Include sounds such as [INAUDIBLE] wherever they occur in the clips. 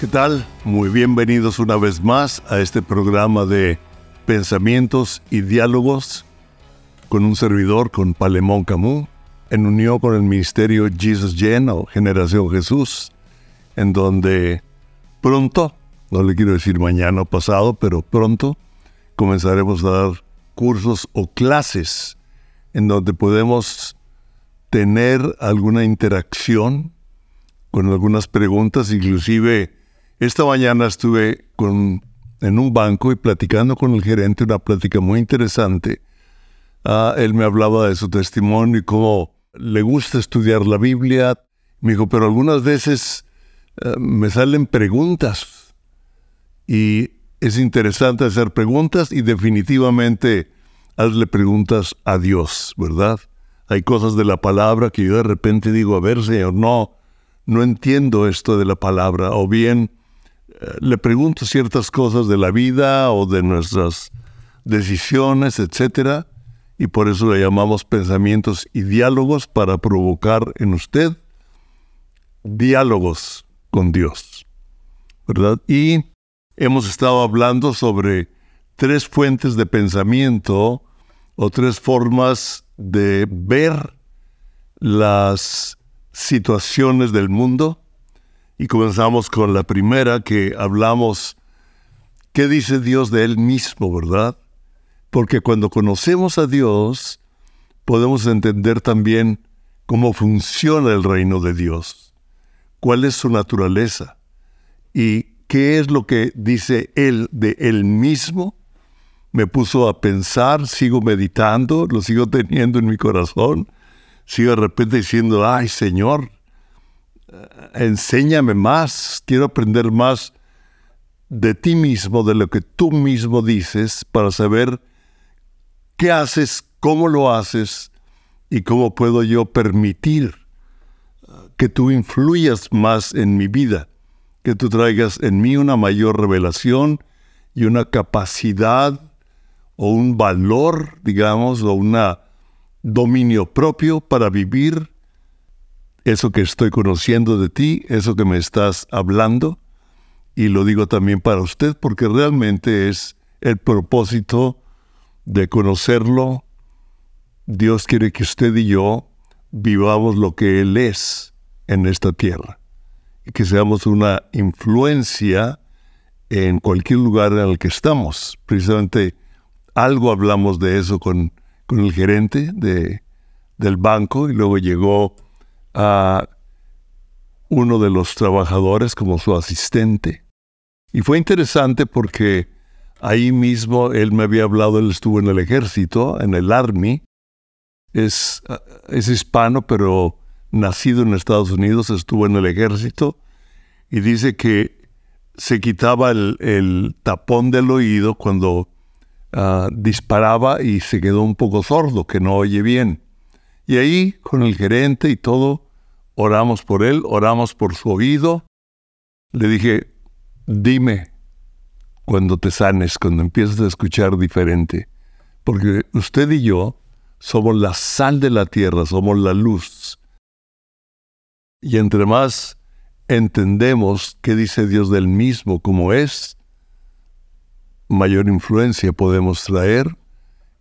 ¿Qué tal? Muy bienvenidos una vez más a este programa de pensamientos y diálogos con un servidor, con Palemón Camus, en unión con el ministerio Jesus Gen o Generación Jesús, en donde pronto, no le quiero decir mañana o pasado, pero pronto comenzaremos a dar cursos o clases en donde podemos tener alguna interacción con algunas preguntas, inclusive esta mañana estuve en un banco y platicando con el gerente, una plática muy interesante. Ah, él me hablaba de su testimonio y cómo le gusta estudiar la Biblia. Me dijo, pero algunas veces eh, me salen preguntas y es interesante hacer preguntas y definitivamente hazle preguntas a Dios, ¿verdad? Hay cosas de la palabra que yo de repente digo, a ver, Señor, no, no entiendo esto de la palabra, o bien le pregunto ciertas cosas de la vida o de nuestras decisiones, etc. Y por eso le llamamos pensamientos y diálogos para provocar en usted diálogos con Dios. ¿Verdad? Y hemos estado hablando sobre tres fuentes de pensamiento o tres formas de ver las situaciones del mundo y comenzamos con la primera que hablamos, ¿qué dice Dios de Él mismo, verdad? Porque cuando conocemos a Dios, podemos entender también cómo funciona el reino de Dios, cuál es su naturaleza y qué es lo que dice Él de Él mismo. Me puso a pensar, sigo meditando, lo sigo teniendo en mi corazón, sigo de repente diciendo, ay Señor, enséñame más, quiero aprender más de ti mismo, de lo que tú mismo dices, para saber qué haces, cómo lo haces y cómo puedo yo permitir que tú influyas más en mi vida, que tú traigas en mí una mayor revelación y una capacidad o un valor, digamos, o un dominio propio para vivir eso que estoy conociendo de ti, eso que me estás hablando, y lo digo también para usted porque realmente es el propósito de conocerlo. Dios quiere que usted y yo vivamos lo que Él es en esta tierra y que seamos una influencia en cualquier lugar en el que estamos. Precisamente algo hablamos de eso con, con el gerente de, del banco y luego llegó a uno de los trabajadores como su asistente. Y fue interesante porque ahí mismo él me había hablado, él estuvo en el ejército, en el Army, es, es hispano, pero nacido en Estados Unidos, estuvo en el ejército, y dice que se quitaba el, tapón del oído cuando ah, disparaba y se quedó un poco sordo, que no oye bien. Y ahí, con el gerente y todo, oramos por él, oramos por su oído. Le dije, dime cuando te sanes, cuando empieces a escuchar diferente, porque usted y yo somos la sal de la tierra, somos la luz. Y entre más entendemos qué dice Dios del mismo como es, mayor influencia podemos traer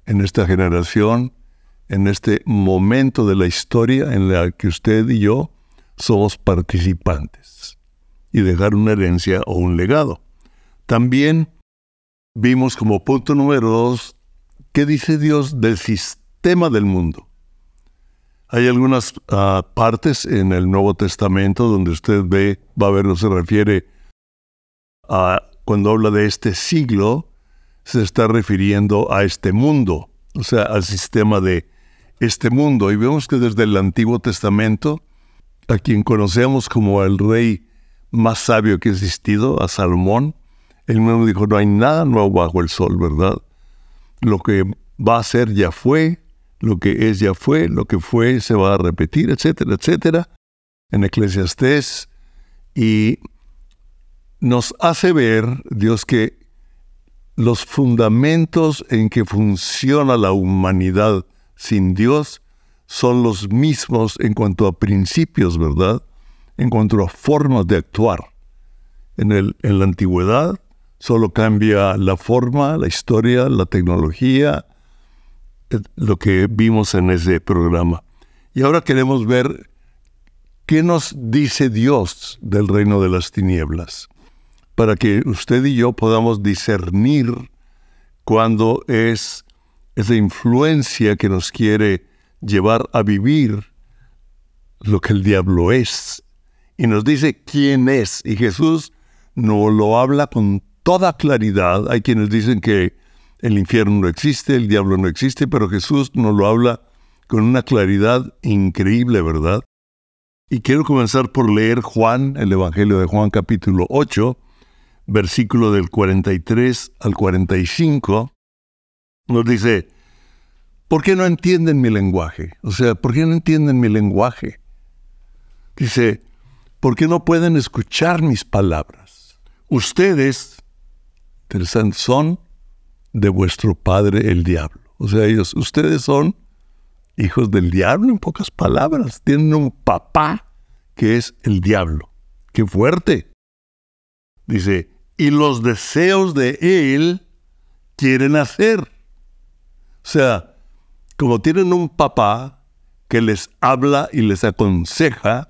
en esta generación en este momento de la historia en la que usted y yo somos participantes y dejar una herencia o un legado. También vimos como punto número dos, ¿qué dice Dios del sistema del mundo? Hay algunas ah, partes en el Nuevo Testamento donde usted ve, va a ver, no se refiere a cuando habla de este siglo, se está refiriendo a este mundo, o sea, al sistema de este mundo. Y vemos que desde el Antiguo Testamento, a quien conocemos como el rey más sabio que ha existido, a Salomón, él mismo dijo, no hay nada nuevo bajo el sol, ¿verdad? Lo que va a ser ya fue, lo que es ya fue, lo que fue se va a repetir, etcétera, etcétera, en Eclesiastés. Y nos hace ver, Dios, que los fundamentos en que funciona la humanidad sin Dios son los mismos en cuanto a principios, ¿verdad? En cuanto a formas de actuar. en, el, en la antigüedad, solo cambia la forma, la historia, la tecnología, eh, lo que vimos en ese programa. Y ahora queremos ver qué nos dice Dios del reino de las tinieblas, para que usted y yo podamos discernir cuando es esa influencia que nos quiere llevar a vivir lo que el diablo es. Y nos dice quién es. Y Jesús no lo habla con toda claridad. Hay quienes dicen que el infierno no existe, el diablo no existe, pero Jesús nos lo habla con una claridad increíble, ¿verdad? Y quiero comenzar por leer Juan, el Evangelio de Juan capítulo 8, versículo del 43 al 45. Nos dice, ¿por qué no entienden mi lenguaje? O sea, ¿por qué no entienden mi lenguaje? Dice, ¿por qué no pueden escuchar mis palabras? Ustedes, son de vuestro padre el diablo. O sea, ellos, ustedes son hijos del diablo, en pocas palabras. Tienen un papá que es el diablo. ¡Qué fuerte! Dice, y los deseos de él quieren hacer. Sea, como tienen un papá que les habla y les aconseja,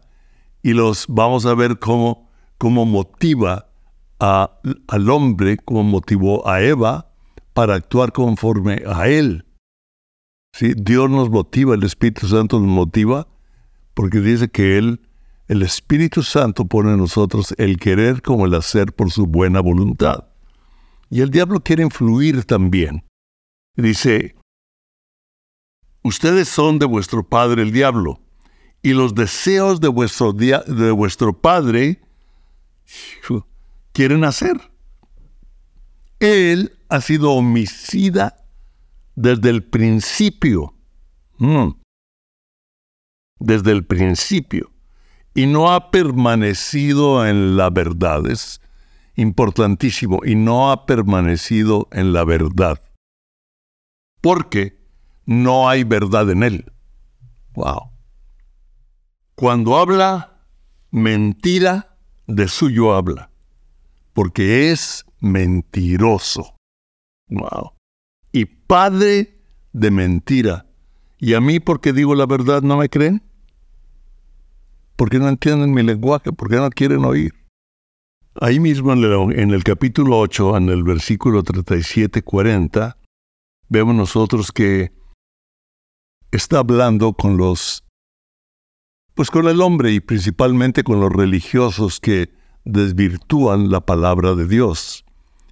y los vamos a ver cómo, cómo motiva al hombre, cómo motivó a Eva para actuar conforme a él. ¿Sí? Dios nos motiva, el Espíritu Santo nos motiva, porque dice que Él, el Espíritu Santo pone en nosotros el querer como el hacer por su buena voluntad. Y el diablo quiere influir también. Dice, ustedes son de vuestro padre el diablo, y los deseos de vuestro, de vuestro padre quieren hacer. Él ha sido homicida desde el principio. Mm. Desde el principio. Y no ha permanecido en la verdad. Es importantísimo. Y no ha permanecido en la verdad. Porque no hay verdad en él. Wow. Cuando habla mentira, de suyo habla. Porque es mentiroso. Wow y padre de mentira. ¿Y a mí porque digo la verdad no me creen? ¿Por qué no entienden mi lenguaje? ¿Por qué no quieren oír? Ahí mismo en el, capítulo 8, en el versículo 37-40, vemos nosotros que está hablando con los, pues con el hombre y principalmente con los religiosos que desvirtúan la palabra de Dios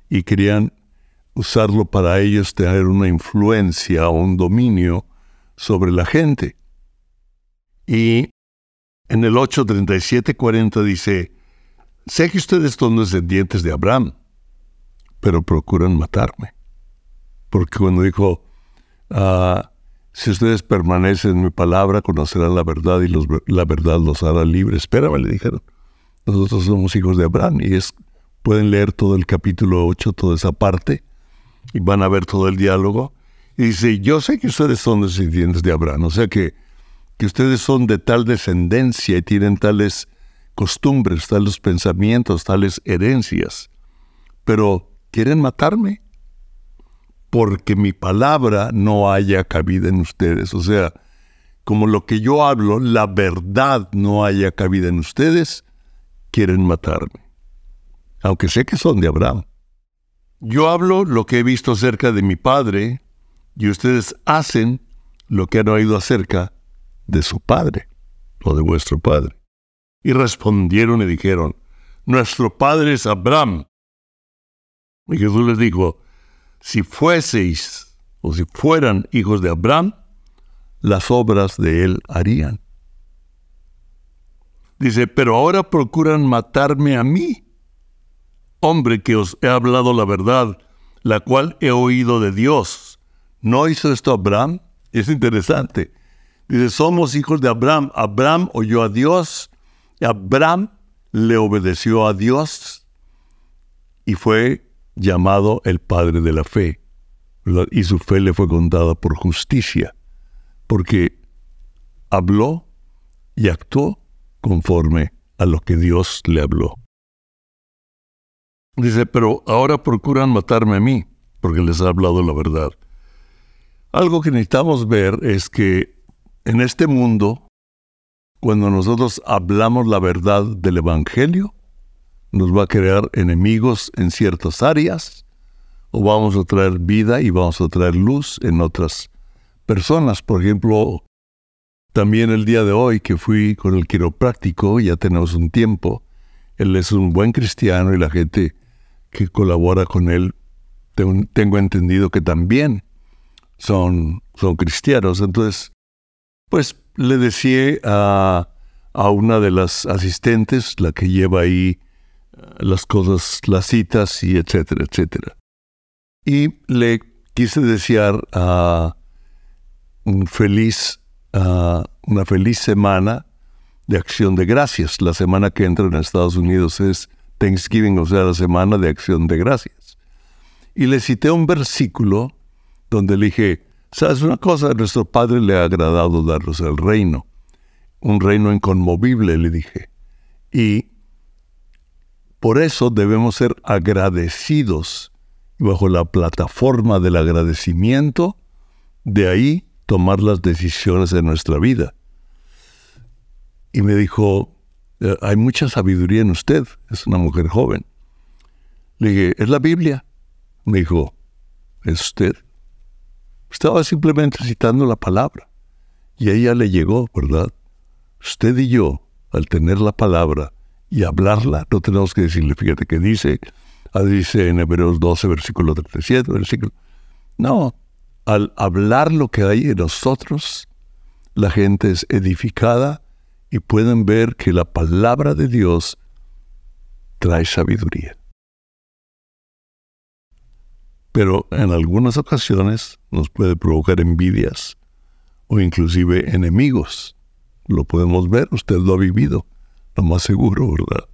y querían usarlo para ellos tener una influencia o un dominio sobre la gente. Y en el 8.37.40 dice, sé que ustedes son descendientes de Abraham, pero procuran matarme. Porque cuando dijo, ah, si ustedes permanecen en mi palabra, conocerán la verdad y la verdad los hará libres. Espérame, le dijeron. Nosotros somos hijos de Abraham y es, pueden leer todo el capítulo 8, toda esa parte y van a ver todo el diálogo. Y dice, yo sé que ustedes son descendientes de Abraham, o sea que, que ustedes son de tal descendencia y tienen tales costumbres, tales pensamientos, tales herencias, pero quieren matarme porque mi palabra no haya cabida en ustedes. O sea, como lo que yo hablo, la verdad no haya cabida en ustedes, quieren matarme. Aunque sé que son de Abraham. Yo hablo lo que he visto acerca de mi Padre y ustedes hacen lo que han oído acerca de su Padre o de vuestro Padre. Y respondieron y dijeron, Nuestro Padre es Abraham. Y Jesús les dijo, si fueseis o si fueran hijos de Abraham, las obras de él harían. Dice, pero ahora procuran matarme a mí hombre que os he hablado la verdad, la cual he oído de Dios. ¿No hizo esto Abraham? Es interesante. Dice, somos hijos de Abraham. Abraham oyó a Dios, Abraham le obedeció a Dios y fue llamado el padre de la fe. Y su fe le fue contada por justicia, porque habló y actuó conforme a lo que Dios le habló. Dice, pero ahora procuran matarme a mí, porque les ha hablado la verdad. Algo que necesitamos ver es que en este mundo, cuando nosotros hablamos la verdad del Evangelio, nos va a crear enemigos en ciertas áreas, o vamos a traer vida y vamos a traer luz en otras personas. Por ejemplo, también el día de hoy que fui con el quiropráctico, ya tenemos un tiempo, él es un buen cristiano y la gente que colabora con él, tengo, entendido que también son, son cristianos. Entonces, pues le decía a, a una de las asistentes, la que lleva ahí las cosas, las citas y etcétera, etcétera. Y le quise desear un feliz, una feliz semana de acción de gracias. La semana que entra en Estados Unidos es Thanksgiving, o sea, la semana de acción de gracias. Y le cité un versículo donde le dije, ¿sabes una cosa? A nuestro Padre le ha agradado darnos el reino, un reino inconmovible, le dije. Y por eso debemos ser agradecidos bajo la plataforma del agradecimiento, de ahí tomar las decisiones de nuestra vida. Y me dijo, eh, hay mucha sabiduría en usted, es una mujer joven. Le dije, es la Biblia. Me dijo, ¿es usted? Estaba simplemente citando la palabra. Y a ella le llegó, ¿verdad? Usted y yo, al tener la palabra y hablarla, no tenemos que decirle, fíjate que dice, ah, dice en Hebreos 12, versículo 37, versículo. No, al hablar lo que hay en nosotros, la gente es edificada y pueden ver que la palabra de Dios trae sabiduría. Pero en algunas ocasiones nos puede provocar envidias o inclusive enemigos. Lo podemos ver, usted lo ha vivido, lo más seguro, ¿verdad?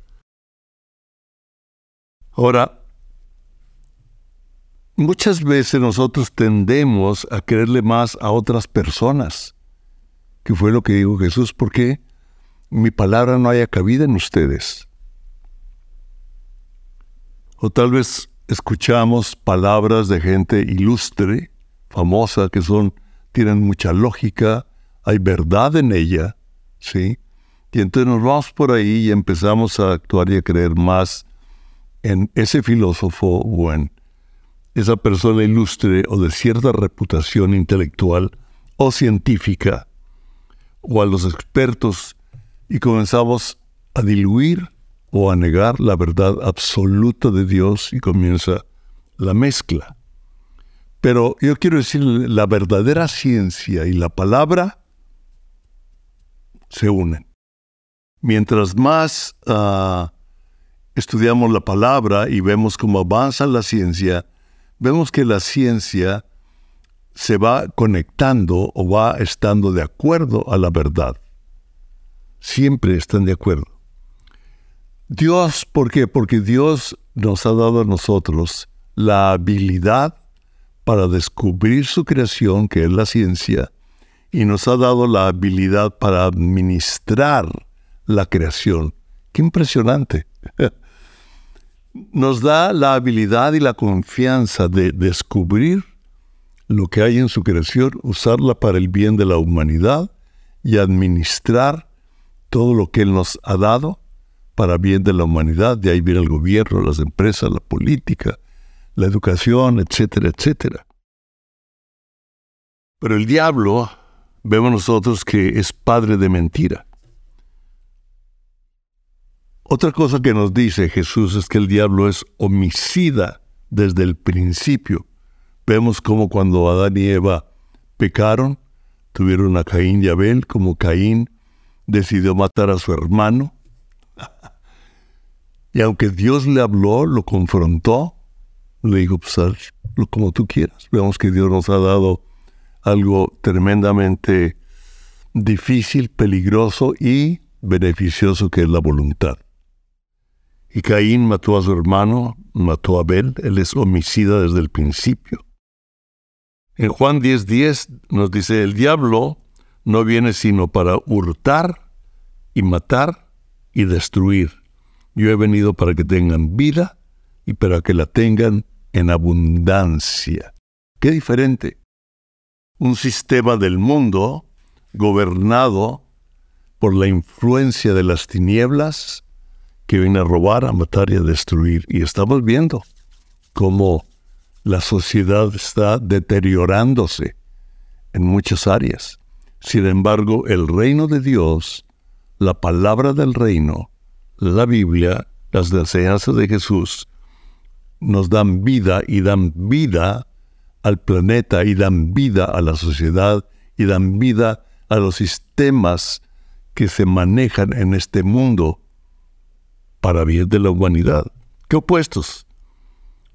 Ahora, Muchas veces nosotros tendemos a creerle más a otras personas, que fue lo que dijo Jesús, porque mi palabra no haya cabida en ustedes. O tal vez escuchamos palabras de gente ilustre, famosa, que son, tienen mucha lógica, hay verdad en ella, ¿sí? Y entonces nos vamos por ahí y empezamos a actuar y a creer más en ese filósofo o en esa persona ilustre o de cierta reputación intelectual o científica, o a los expertos, y comenzamos a diluir o a negar la verdad absoluta de Dios y comienza la mezcla. Pero yo quiero decir, la verdadera ciencia y la palabra se unen. Mientras más ah, estudiamos la palabra y vemos cómo avanza la ciencia, vemos que la ciencia se va conectando o va estando de acuerdo a la verdad. Siempre están de acuerdo. Dios, ¿por qué? Porque Dios nos ha dado a nosotros la habilidad para descubrir su creación, que es la ciencia, y nos ha dado la habilidad para administrar la creación. Qué impresionante. nos da la habilidad y la confianza de descubrir lo que hay en su creación, usarla para el bien de la humanidad y administrar todo lo que Él nos ha dado para bien de la humanidad. De ahí viene el gobierno, las empresas, la política, la educación, etcétera, etcétera. Pero el diablo, vemos nosotros que es padre de mentira. Otra cosa que nos dice Jesús es que el diablo es homicida desde el principio. Vemos como cuando Adán y Eva pecaron, tuvieron a Caín y Abel, como Caín decidió matar a su hermano. [LAUGHS] y aunque Dios le habló, lo confrontó, le dijo, pues como tú quieras. Vemos que Dios nos ha dado algo tremendamente difícil, peligroso y beneficioso que es la voluntad. Y Caín mató a su hermano, mató a Abel, él es homicida desde el principio. En Juan 10:10 nos dice, el diablo no viene sino para hurtar y matar y destruir. Yo he venido para que tengan vida y para que la tengan en abundancia. Qué diferente. Un sistema del mundo gobernado por la influencia de las tinieblas que viene a robar, a matar y a destruir. Y estamos viendo cómo la sociedad está deteriorándose en muchas áreas. Sin embargo, el reino de Dios, la palabra del reino, la Biblia, las enseñanzas de Jesús, nos dan vida y dan vida al planeta y dan vida a la sociedad y dan vida a los sistemas que se manejan en este mundo para bien de la humanidad. ¿Qué opuestos?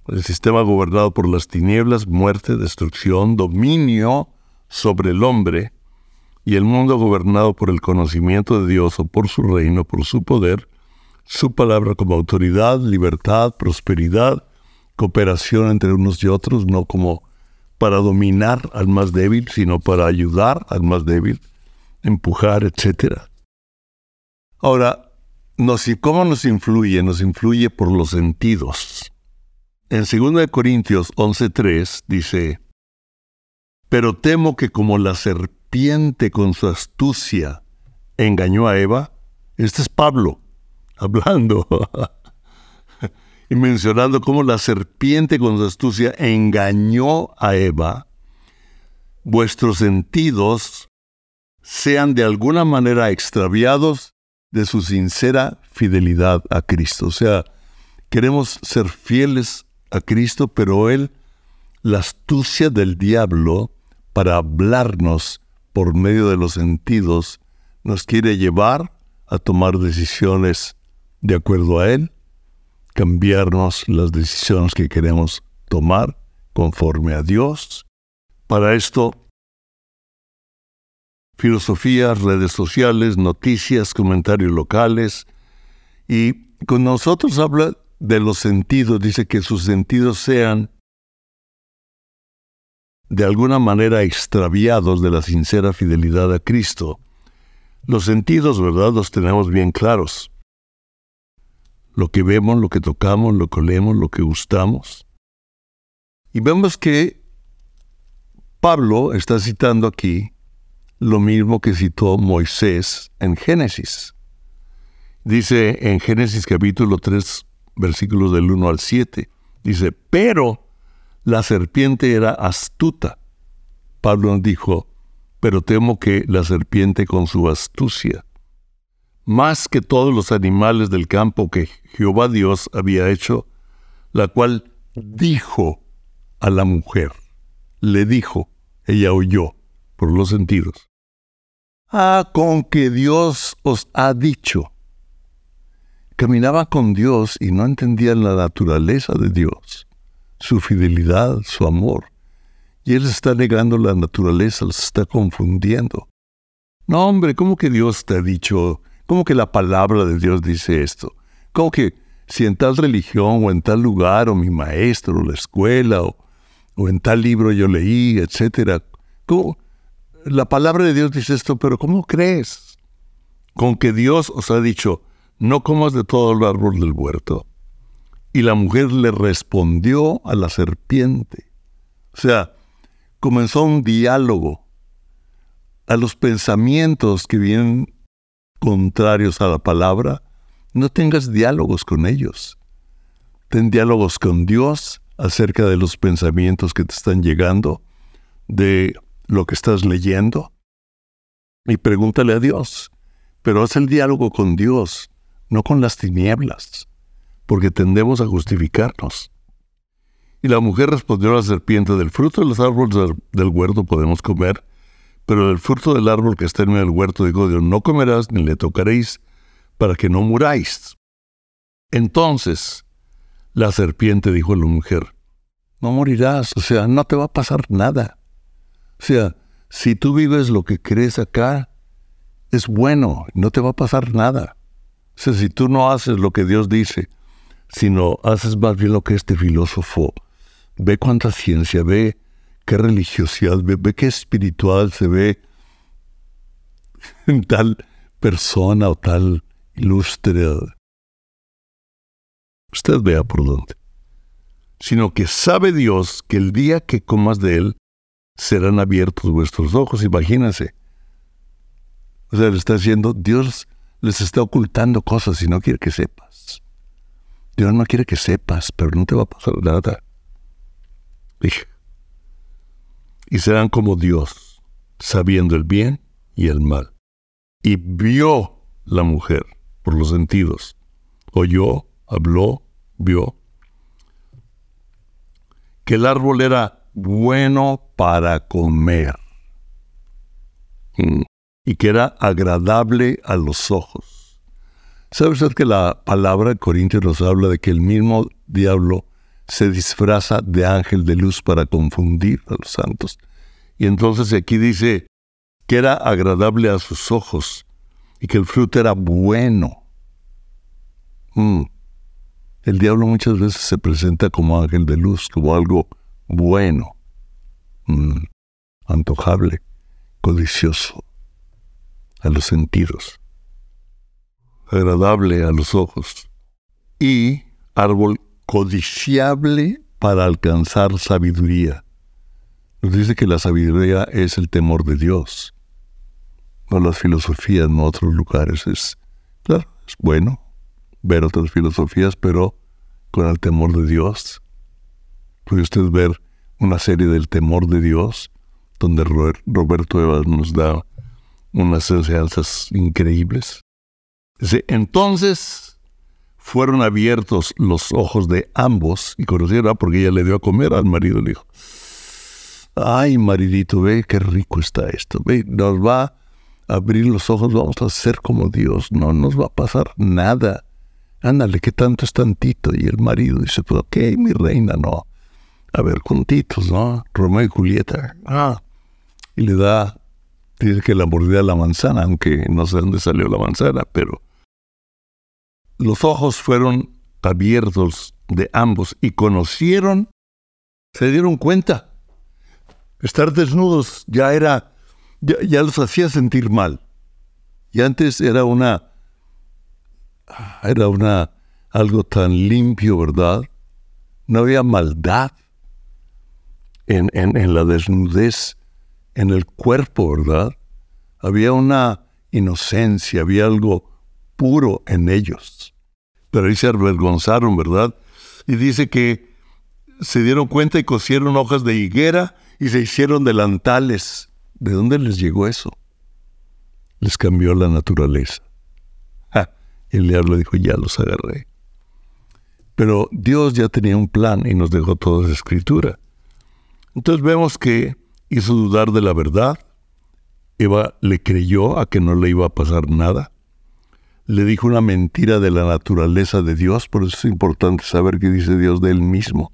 El sistema gobernado por las tinieblas, muerte, destrucción, dominio sobre el hombre, y el mundo gobernado por el conocimiento de Dios o por su reino, por su poder, su palabra como autoridad, libertad, prosperidad, cooperación entre unos y otros, no como para dominar al más débil, sino para ayudar al más débil, empujar, etc. Ahora, ¿cómo nos influye? Nos influye por los sentidos. En 2 Corintios 11:3 dice, Pero temo que como la serpiente con su astucia engañó a Eva, este es Pablo [LAUGHS] hablando y mencionando cómo la serpiente con su astucia engañó a Eva, vuestros sentidos sean de alguna manera extraviados de su sincera fidelidad a Cristo. O sea, queremos ser fieles a Cristo, pero Él, la astucia del diablo para hablarnos por medio de los sentidos, nos quiere llevar a tomar decisiones de acuerdo a Él, cambiarnos las decisiones que queremos tomar conforme a Dios. Para esto, filosofías, redes sociales, noticias, comentarios locales, y con nosotros habla de los sentidos, dice que sus sentidos sean de alguna manera extraviados de la sincera fidelidad a Cristo. Los sentidos, ¿verdad?, los tenemos bien claros. Lo que vemos, lo que tocamos, lo que leemos, lo que gustamos. Y vemos que Pablo está citando aquí lo mismo que citó Moisés en Génesis. Dice en Génesis capítulo 3, versículos del 1 al 7. Dice, pero la serpiente era astuta. Pablo dijo, pero temo que la serpiente con su astucia, más que todos los animales del campo que Jehová Dios había hecho, la cual dijo a la mujer, le dijo, ella oyó por los sentidos. Ah, con que Dios os ha dicho caminaba con Dios y no entendían la naturaleza de Dios, su fidelidad, su amor. Y Él está negando la naturaleza, los está confundiendo. No, hombre, ¿cómo que Dios te ha dicho? ¿Cómo que la palabra de Dios dice esto? ¿Cómo que si en tal religión o en tal lugar o mi maestro o la escuela o, o en tal libro yo leí, etcétera? ¿Cómo? La palabra de Dios dice esto, pero ¿cómo crees? Con que Dios os ha dicho, no comas de todo el árbol del huerto. Y la mujer le respondió a la serpiente. O sea, comenzó un diálogo a los pensamientos que vienen contrarios a la palabra. No tengas diálogos con ellos. Ten diálogos con Dios acerca de los pensamientos que te están llegando, de lo que estás leyendo. Y pregúntale a Dios. Pero haz el diálogo con Dios no con las tinieblas, porque tendemos a justificarnos. Y la mujer respondió a la serpiente, del fruto de los árboles del huerto podemos comer, pero del fruto del árbol que está en el huerto, dijo Dios, no comerás ni le tocaréis, para que no muráis. Entonces, la serpiente dijo a la mujer, no morirás, o sea, no te va a pasar nada. O sea, si tú vives lo que crees acá, es bueno, no te va a pasar nada. O sea, si tú no haces lo que Dios dice, sino haces más bien lo que este filósofo, ve cuánta ciencia, ve qué religiosidad, ve, qué espiritual se ve en tal persona o tal ilustre. Usted vea por dónde. sino que sabe Dios que el día que comas de él serán abiertos vuestros ojos. Imagínense. O sea, le está diciendo, Dios les está ocultando cosas y no quiere que sepas. Dios no quiere que sepas, pero no te va a pasar nada. Y serán como Dios, sabiendo el bien y el mal. Y vio la mujer por los sentidos. Oyó, habló, vio que el árbol era bueno para comer mm. y que era agradable a los ojos. ¿Sabe usted que la palabra de Corintios nos habla de que el mismo diablo se disfraza de ángel de luz para confundir a los santos? Y entonces aquí dice que era agradable a sus ojos y que el fruto era bueno. Mm. El diablo muchas veces se presenta como ángel de luz, como algo bueno, mm, antojable, codicioso a los sentidos, agradable a los ojos y árbol codiciable para alcanzar sabiduría. Nos dice que la sabiduría es el temor de Dios, no las filosofías, no otros lugares. Es, claro, es bueno, ver otras filosofías, pero con el temor de Dios. Puede usted ver una serie del temor de Dios, donde Roberto Evas nos da unas enseñanzas increíbles. Dice, entonces fueron abiertos los ojos de ambos y conocieron, porque ella le dio a comer al marido, le dijo, ay maridito, ve qué rico está esto, ve, nos va a abrir los ojos, vamos a ser como Dios, no nos va a pasar nada ándale, ¿qué tanto es tantito? Y el marido dice, pues ok, mi reina, no. A ver, juntitos, ¿no? Romeo y Julieta. Ah. Y le da, dice que la mordida la manzana, aunque no sé dónde salió la manzana, pero los ojos fueron abiertos de ambos y conocieron, se dieron cuenta. Estar desnudos ya era, ya, ya los hacía sentir mal. Y antes era una era una, algo tan limpio, ¿verdad? No había maldad en, la desnudez, en el cuerpo, ¿verdad? Había una inocencia, había algo puro en ellos. Pero ahí se avergonzaron, ¿verdad? Y dice que se dieron cuenta y cosieron hojas de higuera y se hicieron delantales. ¿De dónde les llegó eso? Les cambió la naturaleza. Y el diablo dijo, ya los agarré. Pero Dios ya tenía un plan y nos dejó toda esa escritura. Entonces vemos que hizo dudar de la verdad. Eva le creyó a que no le iba a pasar nada. Le dijo una mentira de la naturaleza de Dios, por eso es importante saber qué dice Dios de él mismo.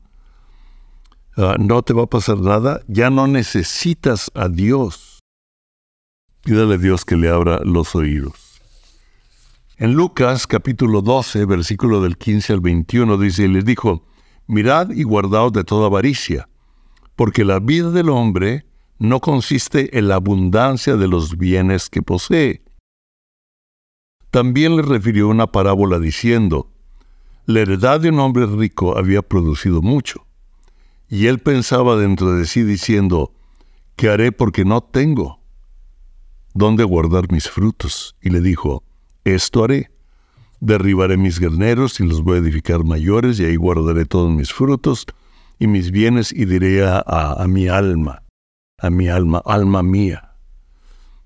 Ah, no te va a pasar nada, ya no necesitas a Dios. Pídale a Dios que le abra los oídos. En Lucas capítulo 12, versículo del 15 al 21 dice, y les dijo, mirad y guardaos de toda avaricia, porque la vida del hombre no consiste en la abundancia de los bienes que posee. También le refirió una parábola diciendo, la heredad de un hombre rico había producido mucho, y él pensaba dentro de sí diciendo, ¿qué haré porque no tengo? ¿Dónde guardar mis frutos? Y le dijo, esto haré. Derribaré mis graneros y los voy a edificar mayores, y ahí guardaré todos mis frutos y mis bienes, y diré a, a mi alma, a mi alma, alma mía,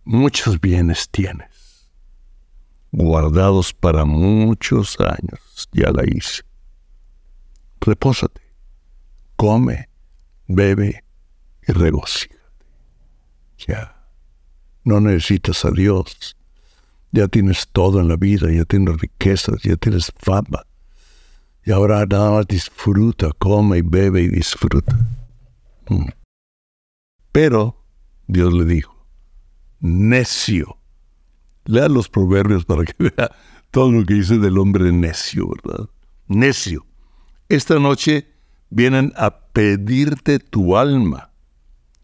muchos bienes tienes, guardados para muchos años, ya la hice. Repósate, come, bebe y regocíjate. Ya, no necesitas a Dios ya tienes todo en la vida, ya tienes riquezas, ya tienes fama. Y ahora nada más disfruta, come y bebe y disfruta. Mm. Pero Dios le dijo, necio. Lea los proverbios para que [LAUGHS] vea todo lo que dice del hombre necio, ¿verdad? Necio. Esta noche vienen a pedirte tu alma.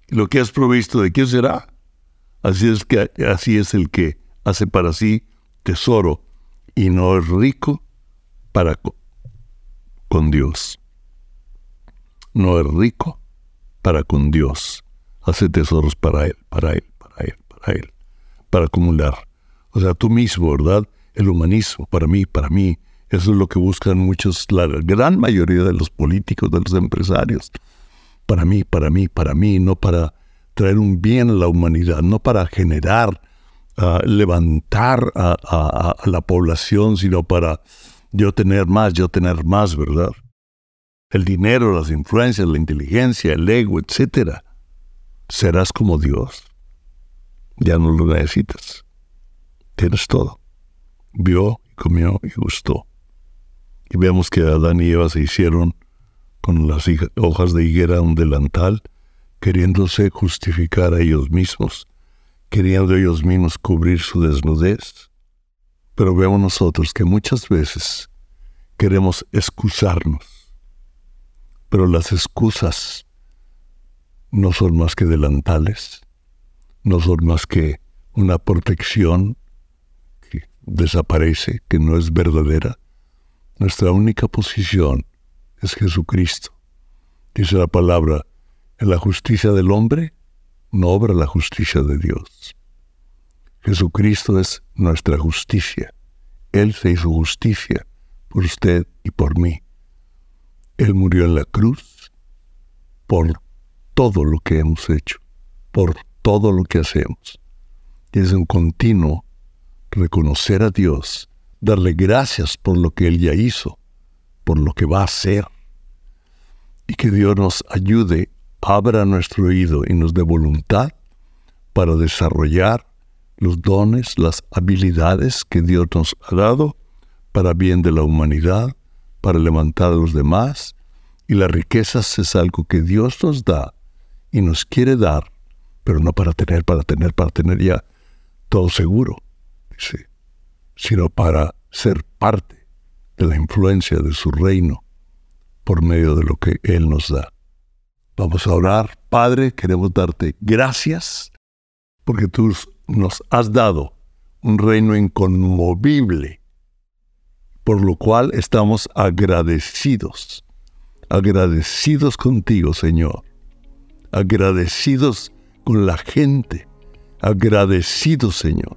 Lo que has provisto, ¿de qué será? Así es que así es el que hace para sí tesoro y no es rico para con Dios. no es rico para con Dios. Hace tesoros para Él, para Él, para Él, para Él, para acumular. O sea, tú mismo, ¿verdad? El humanismo, para mí, para mí. Eso es lo que buscan muchos, la gran mayoría de los políticos, de los empresarios. Para mí, para mí, para mí, no para traer un bien a la humanidad, no para generar, uh, levantar a la población, sino para yo tener más, yo tener más, ¿verdad? El dinero, las influencias, la inteligencia, el ego, etc. Serás como Dios. Ya no lo necesitas. Tienes todo. Vio, comió y gustó. Y vemos que Adán y Eva se hicieron con las hojas de higuera un delantal, queriéndose justificar a ellos mismos, queriendo ellos mismos cubrir su desnudez. Pero vemos nosotros que muchas veces queremos excusarnos, pero las excusas no son más que delantales, no son más que una protección que desaparece, que no es verdadera. Nuestra única posición es Jesucristo. Dice la palabra, en la justicia del hombre no obra la justicia de Dios. Jesucristo es nuestra justicia. Él se hizo justicia por usted y por mí. Él murió en la cruz por todo lo que hemos hecho, por todo lo que hacemos. Y es un continuo reconocer a Dios, darle gracias por lo que Él ya hizo, por lo que va a hacer. Y que Dios nos ayude, abra nuestro oído y nos dé voluntad para desarrollar los dones, las habilidades que Dios nos ha dado para bien de la humanidad, para levantar a los demás, y las riquezas es algo que Dios nos da y nos quiere dar, pero no para tener, para tener, para tener ya todo seguro, sino para ser parte de la influencia de su reino por medio de lo que Él nos da. Vamos a orar. Padre, queremos darte gracias porque tú nos has dado un reino inconmovible, por lo cual estamos agradecidos, agradecidos contigo, Señor, agradecidos con la gente, agradecidos, Señor.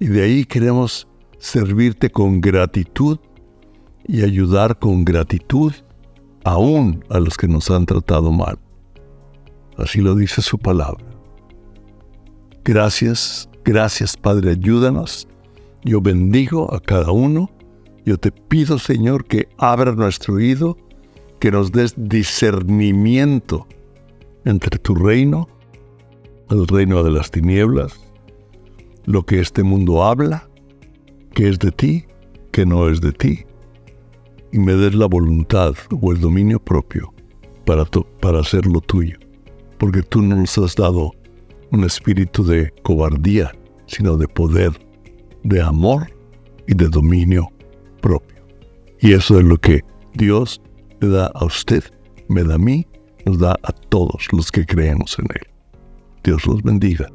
Y de ahí queremos servirte con gratitud y ayudar con gratitud aún a los que nos han tratado mal. Así lo dice su palabra. Gracias, gracias Padre, ayúdanos. Yo bendigo a cada uno. Yo te pido, Señor, que abra nuestro oído, que nos des discernimiento entre tu reino, el reino de las tinieblas, lo que este mundo habla, que es de ti, que no es de ti, y me des la voluntad o el dominio propio para, para hacer lo tuyo, porque tú nos has dado un espíritu de cobardía, sino de poder, de amor y de dominio propio. Y eso es lo que Dios le da a usted, me da a mí, nos da a todos los que creemos en Él. Dios los bendiga.